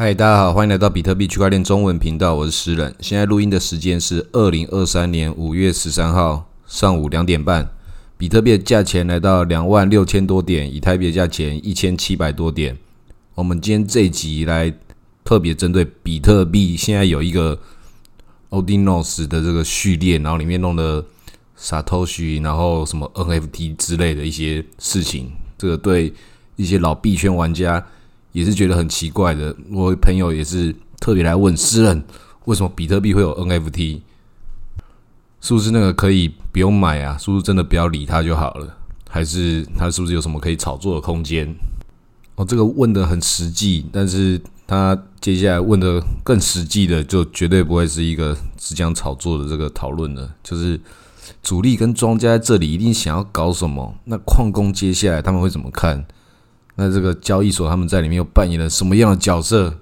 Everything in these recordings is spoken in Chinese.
嗨，大家好，欢迎来到比特币区块链中文频道，我是诗人。现在录音的时间是二零二三年五月十三号上午两点半，比特币的价钱来到两万六千多点，以太币的价钱一千七百多点。我们今天这一集来特别针对比特币，现在有一个 Odinos 的这个序列，然后里面弄的 Satoshi，然后什么 NFT 之类的一些事情，这个对一些老币圈玩家。也是觉得很奇怪的，我朋友也是特别来问诗人，为什么比特币会有 NFT？是不是那个可以不用买啊？是不是真的不要理他就好了？还是他是不是有什么可以炒作的空间？哦，这个问的很实际，但是他接下来问的更实际的，就绝对不会是一个只讲炒作的这个讨论了。就是主力跟庄家在这里一定想要搞什么？那矿工接下来他们会怎么看？那这个交易所他们在里面又扮演了什么样的角色？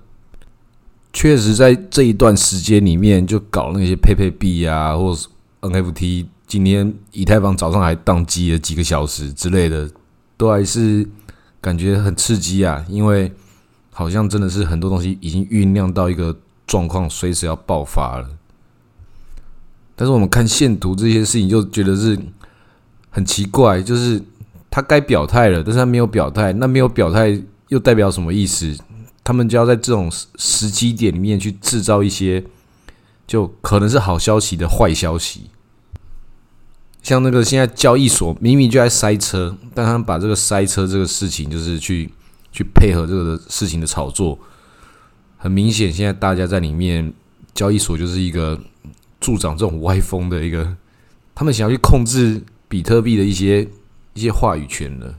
确实，在这一段时间里面，就搞那些配配币啊，或是 NFT。今天以太坊早上还宕机了几个小时之类的，都还是感觉很刺激啊！因为好像真的是很多东西已经酝酿到一个状况，随时要爆发了。但是我们看线图这些事情，就觉得是很奇怪，就是。他该表态了，但是他没有表态。那没有表态又代表什么意思？他们就要在这种时机点里面去制造一些，就可能是好消息的坏消息。像那个现在交易所明明就在塞车，但他们把这个塞车这个事情，就是去去配合这个事情的炒作。很明显，现在大家在里面，交易所就是一个助长这种歪风的一个，他们想要去控制比特币的一些。一些话语权了，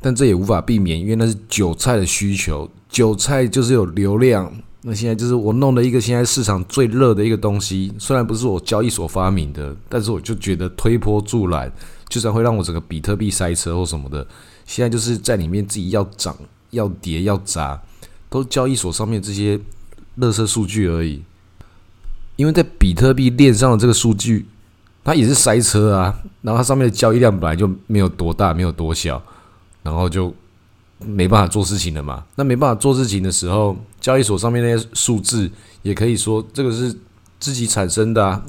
但这也无法避免，因为那是韭菜的需求，韭菜就是有流量。那现在就是我弄了一个现在市场最热的一个东西，虽然不是我交易所发明的，但是我就觉得推波助澜，就算会让我整个比特币塞车或什么的。现在就是在里面自己要涨、要跌、要砸，都交易所上面这些乐色数据而已。因为在比特币链上的这个数据。它也是塞车啊，然后它上面的交易量本来就没有多大，没有多小，然后就没办法做事情了嘛。那没办法做事情的时候，交易所上面那些数字也可以说这个是自己产生的啊。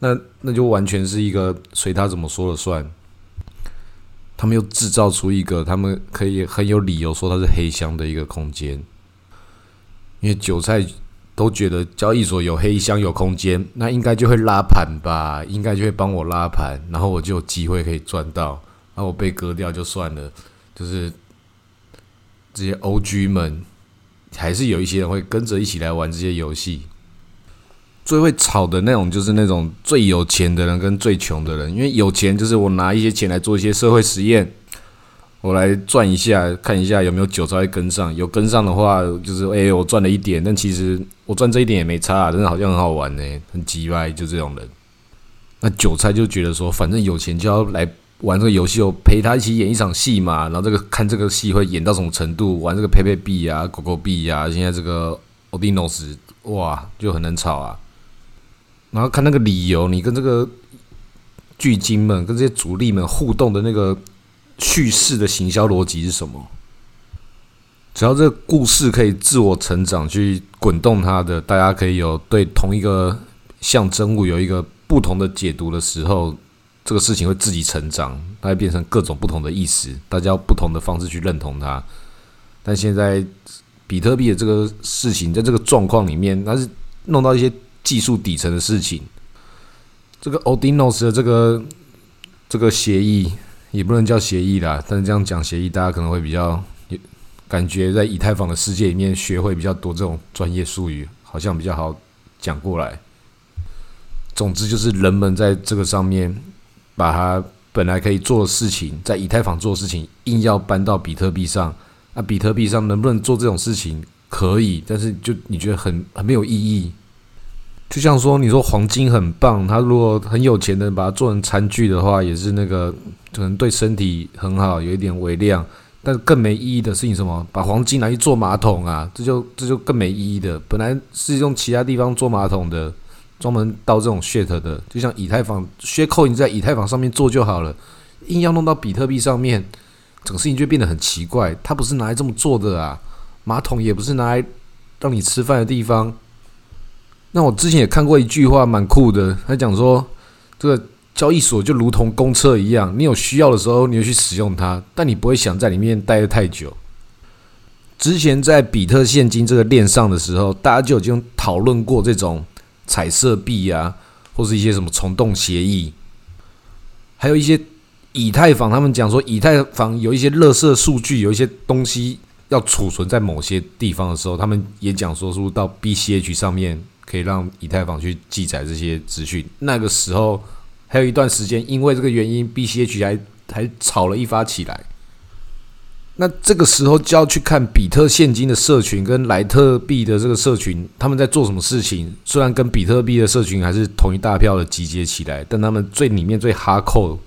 那那就完全是一个随他怎么说了算。他们又制造出一个他们可以很有理由说它是黑箱的一个空间，因为韭菜。都觉得交易所有黑箱有空间，那应该就会拉盘吧？应该就会帮我拉盘，然后我就有机会可以赚到。那我被割掉就算了，就是这些 OG 们，还是有一些人会跟着一起来玩这些游戏。最会炒的那种，就是那种最有钱的人跟最穷的人，因为有钱就是我拿一些钱来做一些社会实验。我来转一下，看一下有没有韭菜跟上。有跟上的话，就是哎，我赚了一点。但其实我赚这一点也没差，真的好像很好玩呢，很鸡歪，就这种人。那韭菜就觉得说，反正有钱就要来玩这个游戏，我陪他一起演一场戏嘛。然后这个看这个戏会演到什么程度，玩这个 p 佩币啊、狗狗币啊，现在这个 Odinos，哇，就很能炒啊。然后看那个理由，你跟这个巨鲸们、跟这些主力们互动的那个。叙事的行销逻辑是什么？只要这个故事可以自我成长，去滚动它的，大家可以有对同一个象征物有一个不同的解读的时候，这个事情会自己成长，它会变成各种不同的意思，大家不同的方式去认同它。但现在比特币的这个事情，在这个状况里面，它是弄到一些技术底层的事情。这个 Odinos 的这个这个协议。也不能叫协议啦，但是这样讲协议，大家可能会比较感觉在以太坊的世界里面学会比较多这种专业术语，好像比较好讲过来。总之就是人们在这个上面把它本来可以做的事情，在以太坊做的事情，硬要搬到比特币上。那比特币上能不能做这种事情？可以，但是就你觉得很很没有意义。就像说，你说黄金很棒，他如果很有钱的把它做成餐具的话，也是那个可能对身体很好，有一点微量。但是更没意义的事情什么？把黄金拿去做马桶啊，这就这就更没意义的。本来是用其他地方做马桶的，专门到这种 shit 的，就像以太坊削扣你在以太坊上面做就好了，硬要弄到比特币上面，整个事情就变得很奇怪。它不是拿来这么做的啊！马桶也不是拿来让你吃饭的地方。那我之前也看过一句话，蛮酷的，他讲说，这个交易所就如同公车一样，你有需要的时候，你就去使用它，但你不会想在里面待的太久。之前在比特现金这个链上的时候，大家就已经讨论过这种彩色币啊，或是一些什么虫洞协议，还有一些以太坊，他们讲说以太坊有一些垃圾数据，有一些东西要储存在某些地方的时候，他们也讲说，是不是到 BCH 上面可以让以太坊去记载这些资讯。那个时候还有一段时间，因为这个原因，BCH 还还吵了一发起来。那这个时候就要去看比特现金的社群跟莱特币的这个社群，他们在做什么事情？虽然跟比特币的社群还是同一大票的集结起来，但他们最里面最哈扣，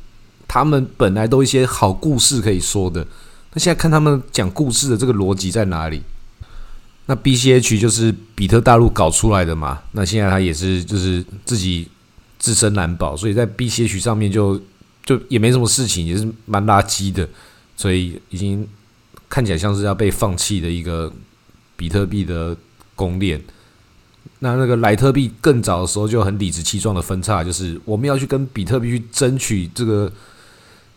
他们本来都一些好故事可以说的。那现在看他们讲故事的这个逻辑在哪里？那 BCH 就是比特大陆搞出来的嘛？那现在他也是就是自己自身难保，所以在 BCH 上面就就也没什么事情，也是蛮垃圾的，所以已经。看起来像是要被放弃的一个比特币的公链。那那个莱特币更早的时候就很理直气壮的分叉，就是我们要去跟比特币去争取这个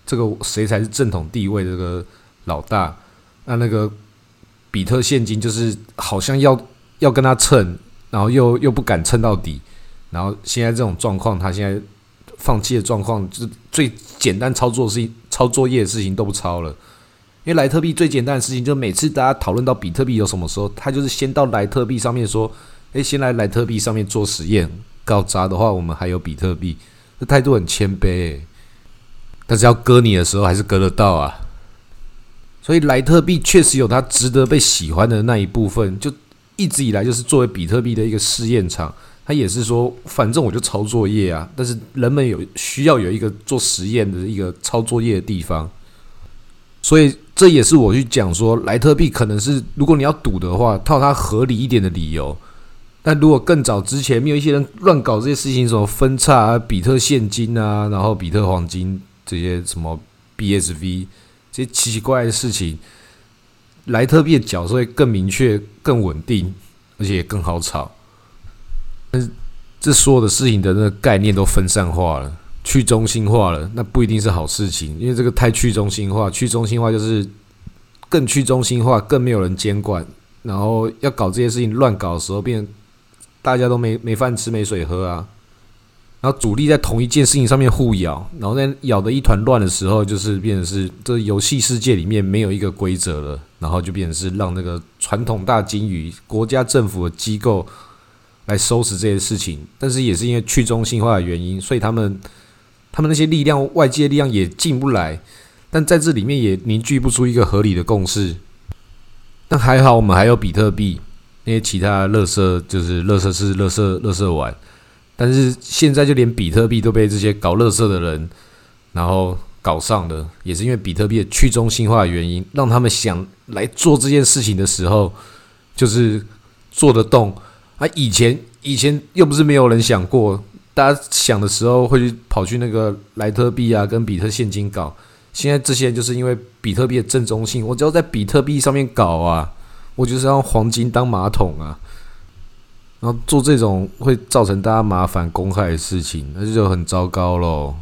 这个谁才是正统地位的这个老大。那那个比特现金就是好像要要跟他蹭，然后又又不敢蹭到底。然后现在这种状况，他现在放弃的状况，就是最简单操作事情、抄作业的事情都不抄了。因为莱特币最简单的事情，就是每次大家讨论到比特币有什么时候，他就是先到莱特币上面说：“诶，先来莱特币上面做实验，搞砸的话，我们还有比特币。”这态度很谦卑，但是要割你的时候还是割得到啊。所以莱特币确实有它值得被喜欢的那一部分，就一直以来就是作为比特币的一个试验场。它也是说，反正我就抄作业啊，但是人们有需要有一个做实验的一个抄作业的地方，所以。这也是我去讲说，莱特币可能是如果你要赌的话，套它合理一点的理由。但如果更早之前，没有一些人乱搞这些事情，什么分叉啊、比特现金啊，然后比特黄金这些什么 BSV 这些奇奇怪怪的事情，莱特币的角色会更明确、更稳定，而且也更好炒。但是这所有的事情的那个概念都分散化了。去中心化了，那不一定是好事情，因为这个太去中心化。去中心化就是更去中心化，更没有人监管，然后要搞这些事情乱搞的时候，变大家都没没饭吃、没水喝啊。然后主力在同一件事情上面互咬，然后在咬的一团乱的时候，就是变成是这游戏世界里面没有一个规则了，然后就变成是让那个传统大金鱼、国家政府的机构来收拾这些事情。但是也是因为去中心化的原因，所以他们。他们那些力量，外界力量也进不来，但在这里面也凝聚不出一个合理的共识。但还好，我们还有比特币，那些其他乐色就是乐色是乐色乐色玩。但是现在就连比特币都被这些搞乐色的人，然后搞上了，也是因为比特币的去中心化的原因，让他们想来做这件事情的时候，就是做得动。啊，以前以前又不是没有人想过。大家想的时候会去跑去那个莱特币啊，跟比特现金搞。现在这些人就是因为比特币的正中性，我只要在比特币上面搞啊，我就是让黄金当马桶啊，然后做这种会造成大家麻烦公害的事情，那就很糟糕喽。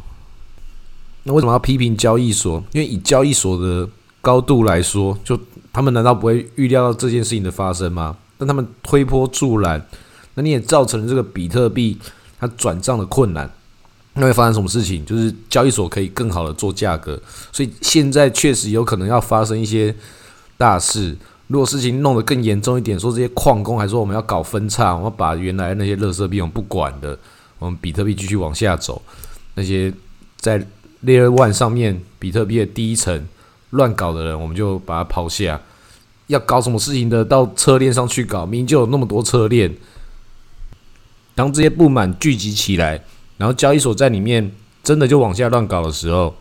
那为什么要批评交易所？因为以交易所的高度来说，就他们难道不会预料到这件事情的发生吗？但他们推波助澜，那你也造成了这个比特币。它转账的困难，那会发生什么事情？就是交易所可以更好的做价格，所以现在确实有可能要发生一些大事。如果事情弄得更严重一点，说这些矿工还说我们要搞分叉，我们把原来那些垃圾币我们不管的，我们比特币继续往下走。那些在 Layer One 上面比特币的第一层乱搞的人，我们就把它抛下。要搞什么事情的，到车链上去搞，明明就有那么多车链。当这些不满聚集起来，然后交易所在里面真的就往下乱搞的时候，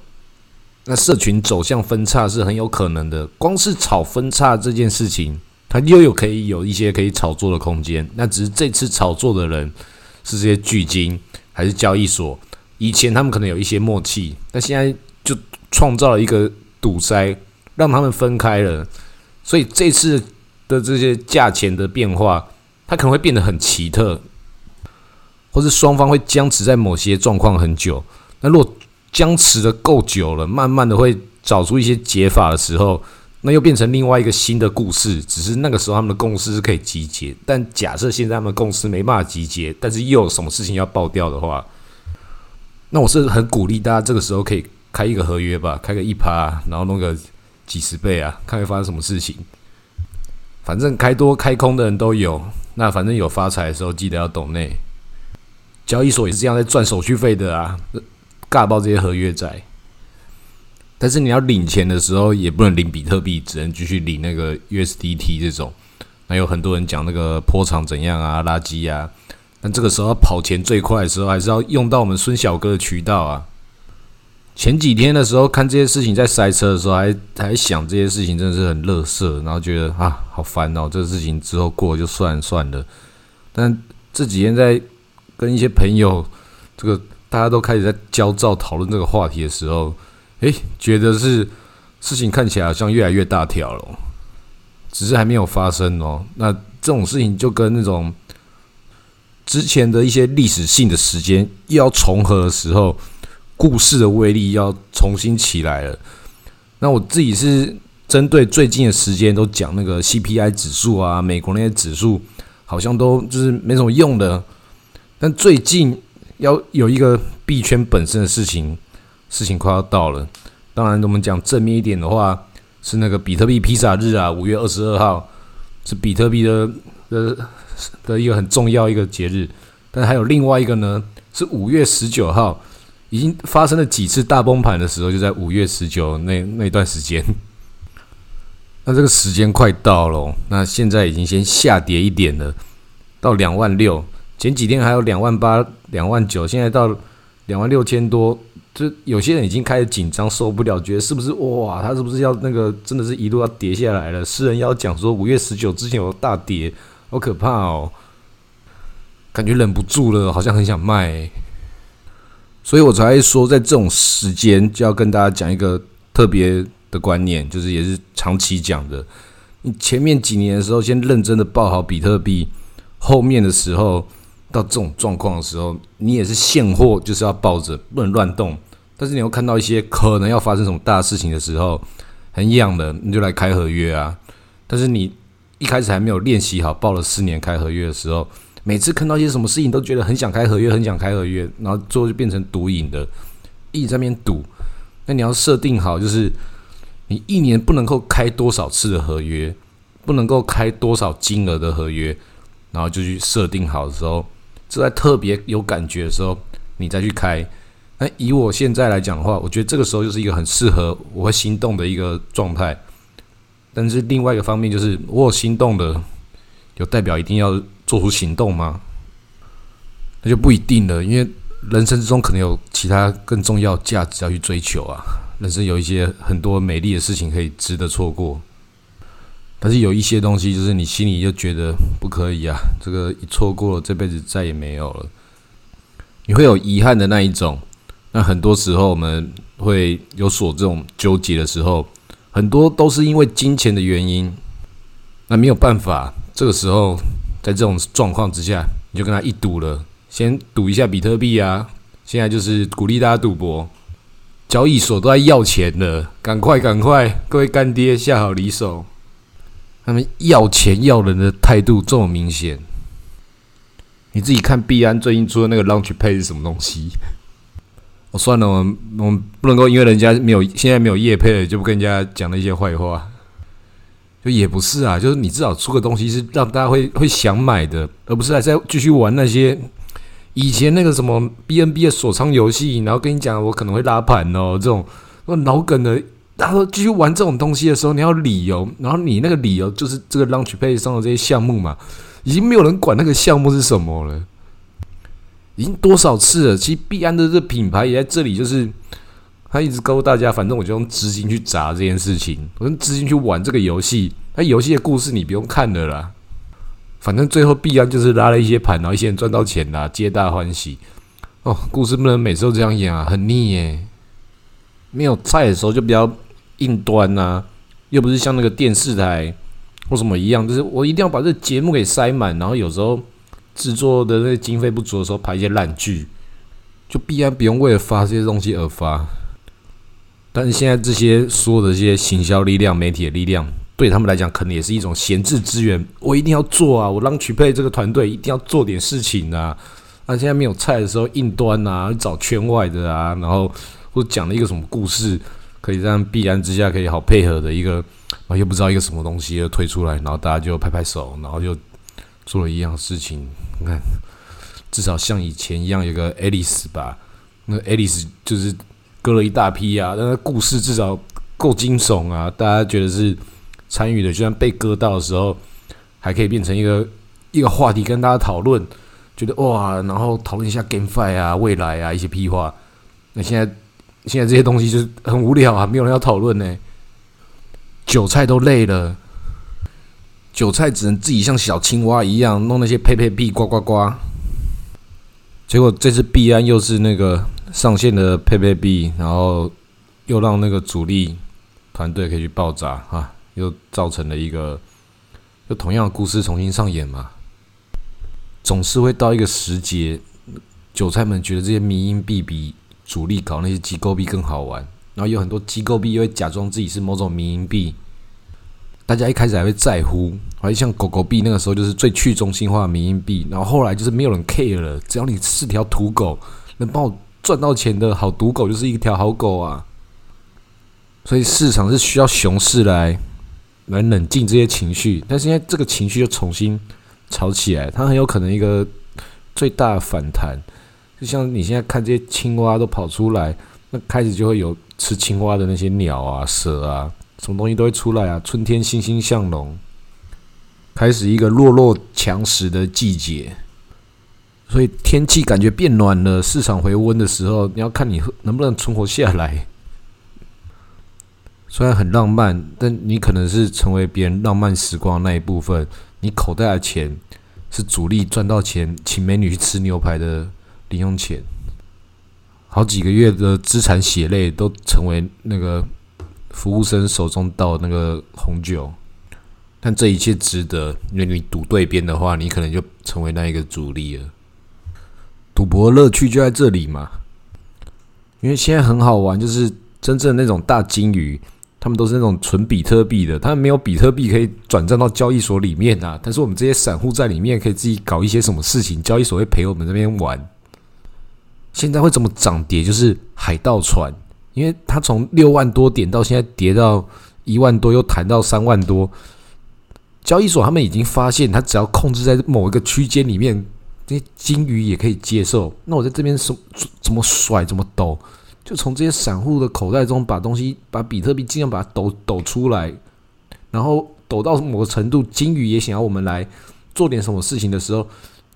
那社群走向分叉是很有可能的。光是炒分叉这件事情，它又有可以有一些可以炒作的空间。那只是这次炒作的人是这些巨金还是交易所？以前他们可能有一些默契，但现在就创造了一个堵塞，让他们分开了。所以这次的这些价钱的变化，它可能会变得很奇特，或是双方会僵持在某些状况很久。那如果僵持的够久了，慢慢的会找出一些解法的时候，那又变成另外一个新的故事。只是那个时候他们的共识是可以集结，但假设现在他们共识没办法集结，但是又有什么事情要爆掉的话，那我是很鼓励大家这个时候可以开一个合约吧，开个一趴，然后弄个几十倍啊，看会发生什么事情。反正开多开空的人都有，那反正有发财的时候记得要懂内。交易所也是这样在赚手续费的啊。尬爆这些合约债，但是你要领钱的时候也不能领比特币，只能继续领那个 USDT 这种。那有很多人讲那个坡场怎样啊，垃圾啊。但这个时候跑钱最快的时候，还是要用到我们孙小哥的渠道啊。前几天的时候看这些事情在塞车的时候，还还想这些事情真的是很乐色，然后觉得啊好烦哦，这个事情之后过就算算了。但这几天在跟一些朋友这个。大家都开始在焦躁讨论这个话题的时候，诶，觉得是事情看起来好像越来越大条了，只是还没有发生哦。那这种事情就跟那种之前的一些历史性的时间又要重合的时候，故事的威力要重新起来了。那我自己是针对最近的时间都讲那个 CPI 指数啊，美国那些指数好像都就是没什么用的，但最近。要有一个币圈本身的事情，事情快要到了。当然，我们讲正面一点的话，是那个比特币披萨日啊，五月二十二号是比特币的的的一个很重要一个节日。但还有另外一个呢，是五月十九号，已经发生了几次大崩盘的时候，就在五月十九那那段时间。那这个时间快到了，那现在已经先下跌一点了，到两万六。前几天还有两万八、两万九，现在到两万六千多，就有些人已经开始紧张，受不了，觉得是不是哇？他是不是要那个真的是一路要跌下来了？诗人要讲说五月十九之前有大跌，好可怕哦，感觉忍不住了，好像很想卖，所以我才说在这种时间就要跟大家讲一个特别的观念，就是也是长期讲的，你前面几年的时候先认真的抱好比特币，后面的时候。到这种状况的时候，你也是现货，就是要抱着，不能乱动。但是你又看到一些可能要发生什么大事情的时候，很痒的，你就来开合约啊。但是你一开始还没有练习好，报了四年开合约的时候，每次看到一些什么事情都觉得很想开合约，很想开合约，然后最后就变成赌瘾的，一直在那边赌。那你要设定好，就是你一年不能够开多少次的合约，不能够开多少金额的合约，然后就去设定好的时候。是在特别有感觉的时候，你再去开。那以我现在来讲的话，我觉得这个时候就是一个很适合我会心动的一个状态。但是另外一个方面就是，我有心动的，有代表一定要做出行动吗？那就不一定了，因为人生之中可能有其他更重要价值要去追求啊。人生有一些很多美丽的事情可以值得错过。但是有一些东西，就是你心里就觉得不可以啊，这个一错过了，这辈子再也没有了，你会有遗憾的那一种。那很多时候我们会有所这种纠结的时候，很多都是因为金钱的原因。那没有办法，这个时候在这种状况之下，你就跟他一赌了，先赌一下比特币啊。现在就是鼓励大家赌博，交易所都在要钱了，赶快赶快，各位干爹下好离手。他们要钱要人的态度这么明显，你自己看币安最近出的那个 Launch Pay 是什么东西？我算了，我们我们不能够因为人家没有现在没有业配了，就不跟人家讲那些坏话。就也不是啊，就是你至少出个东西是让大家会会想买的，而不是还在继续玩那些以前那个什么 BNB 的锁仓游戏，然后跟你讲我可能会拉盘哦，这种那老梗的。他说：“继续玩这种东西的时候，你要理由，然后你那个理由就是这个 Launch Pay 上的这些项目嘛，已经没有人管那个项目是什么了。已经多少次了？其实币安的这品牌也在这里，就是他一直告诉大家，反正我就用资金去砸这件事情，我用资金去玩这个游戏。那游戏的故事你不用看了啦，反正最后币安就是拉了一些盘，然后一些人赚到钱啦，皆大欢喜。哦，故事不能每次都这样演啊，很腻耶。没有菜的时候就比较。硬端呐，又不是像那个电视台或什么一样，就是我一定要把这节目给塞满，然后有时候制作的那经费不足的时候，拍一些烂剧，就必然不用为了发这些东西而发。但是现在这些所有的这些行销力量、媒体的力量，对他们来讲，可能也是一种闲置资源。我一定要做啊！我让曲佩这个团队一定要做点事情啊！那现在没有菜的时候，硬端啊，找圈外的啊，然后或讲了一个什么故事，可以让必然之下可以好配合的一个，啊，又不知道一个什么东西又推出来，然后大家就拍拍手，然后就做了一样事情。你看，至少像以前一样，有个 Alice 吧，那 Alice 就是。割了一大批啊，但是故事至少够惊悚啊！大家觉得是参与的，就算被割到的时候，还可以变成一个一个话题跟大家讨论，觉得哇，然后讨论一下 GameFi 啊、未来啊一些屁话。那现在现在这些东西就是很无聊啊，没有人要讨论呢。韭菜都累了，韭菜只能自己像小青蛙一样弄那些呸呸屁、呱呱呱。结果这次币安又是那个。上线的配配币，然后又让那个主力团队可以去爆炸啊，又造成了一个，就同样的故事重新上演嘛。总是会到一个时节，韭菜们觉得这些民营币比主力搞那些机构币更好玩，然后有很多机构币又会假装自己是某种民营币，大家一开始还会在乎，好像狗狗币那个时候就是最去中心化的民营币，然后后来就是没有人 care 了，只要你是条土狗，能帮我。赚到钱的好赌狗就是一条好狗啊，所以市场是需要熊市来来冷静这些情绪，但是现在这个情绪又重新炒起来，它很有可能一个最大的反弹，就像你现在看这些青蛙都跑出来，那开始就会有吃青蛙的那些鸟啊、蛇啊，什么东西都会出来啊，春天欣欣向荣，开始一个弱肉强食的季节。所以天气感觉变暖了，市场回温的时候，你要看你能不能存活下来。虽然很浪漫，但你可能是成为别人浪漫时光那一部分。你口袋的钱是主力赚到钱，请美女去吃牛排的零用钱。好几个月的资产血泪都成为那个服务生手中倒那个红酒，但这一切值得，因为你赌对边的话，你可能就成为那一个主力了。赌博乐趣就在这里嘛，因为现在很好玩，就是真正那种大金鱼，他们都是那种纯比特币的，他们没有比特币可以转账到交易所里面啊。但是我们这些散户在里面可以自己搞一些什么事情，交易所会陪我们这边玩。现在会怎么涨跌？就是海盗船，因为它从六万多点到现在跌到一万多，又弹到三万多。交易所他们已经发现，它只要控制在某一个区间里面。这些金鱼也可以接受，那我在这边什怎么甩怎么抖，就从这些散户的口袋中把东西，把比特币尽量把它抖抖出来，然后抖到某个程度，金鱼也想要我们来做点什么事情的时候，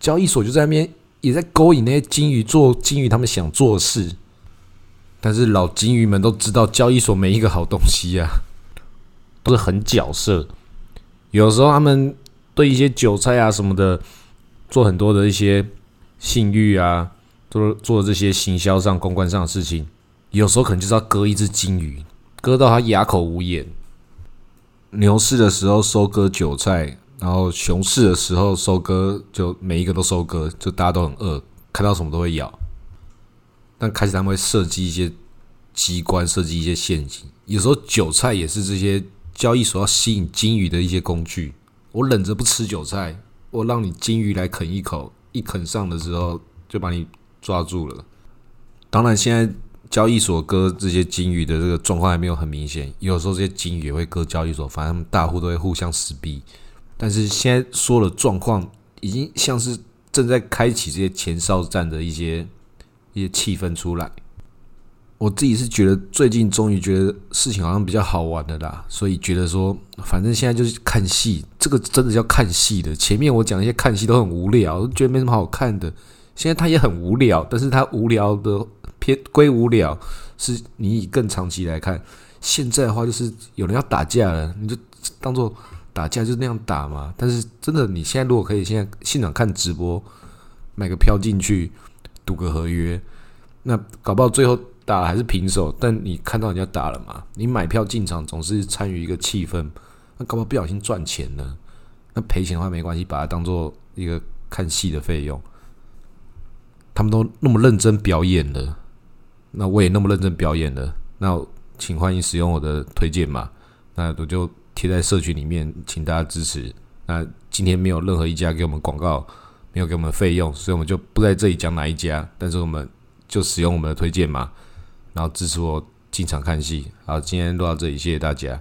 交易所就在那边也在勾引那些金鱼做金鱼他们想做的事，但是老金鱼们都知道，交易所没一个好东西啊，都是很角色，有时候他们对一些韭菜啊什么的。做很多的一些信誉啊，做做这些行销上、公关上的事情，有时候可能就是要割一只金鱼，割到他哑口无言。牛市的时候收割韭菜，然后熊市的时候收割，就每一个都收割，就大家都很饿，看到什么都会咬。但开始他们会设计一些机关，设计一些陷阱。有时候韭菜也是这些交易所要吸引金鱼的一些工具。我忍着不吃韭菜。我让你金鱼来啃一口，一啃上的时候就把你抓住了。当然，现在交易所割这些金鱼的这个状况还没有很明显，有时候这些金鱼也会割交易所，反正大户都会互相撕逼。但是现在说的状况，已经像是正在开启这些前哨战的一些一些气氛出来。我自己是觉得最近终于觉得事情好像比较好玩的啦，所以觉得说反正现在就是看戏，这个真的叫看戏的。前面我讲一些看戏都很无聊，觉得没什么好看的。现在他也很无聊，但是他无聊的偏归无聊，是你以更长期来看。现在的话就是有人要打架了，你就当做打架就那样打嘛。但是真的，你现在如果可以现在现场看直播，买个票进去赌个合约，那搞不好最后。打还是平手，但你看到人家打了嘛？你买票进场总是参与一个气氛，那搞不好不小心赚钱了，那赔钱的话没关系，把它当做一个看戏的费用。他们都那么认真表演了，那我也那么认真表演了，那请欢迎使用我的推荐嘛，那我就贴在社群里面，请大家支持。那今天没有任何一家给我们广告，没有给我们费用，所以我们就不在这里讲哪一家，但是我们就使用我们的推荐嘛，然后支持我进场看戏。好，今天录到这里，谢谢大家。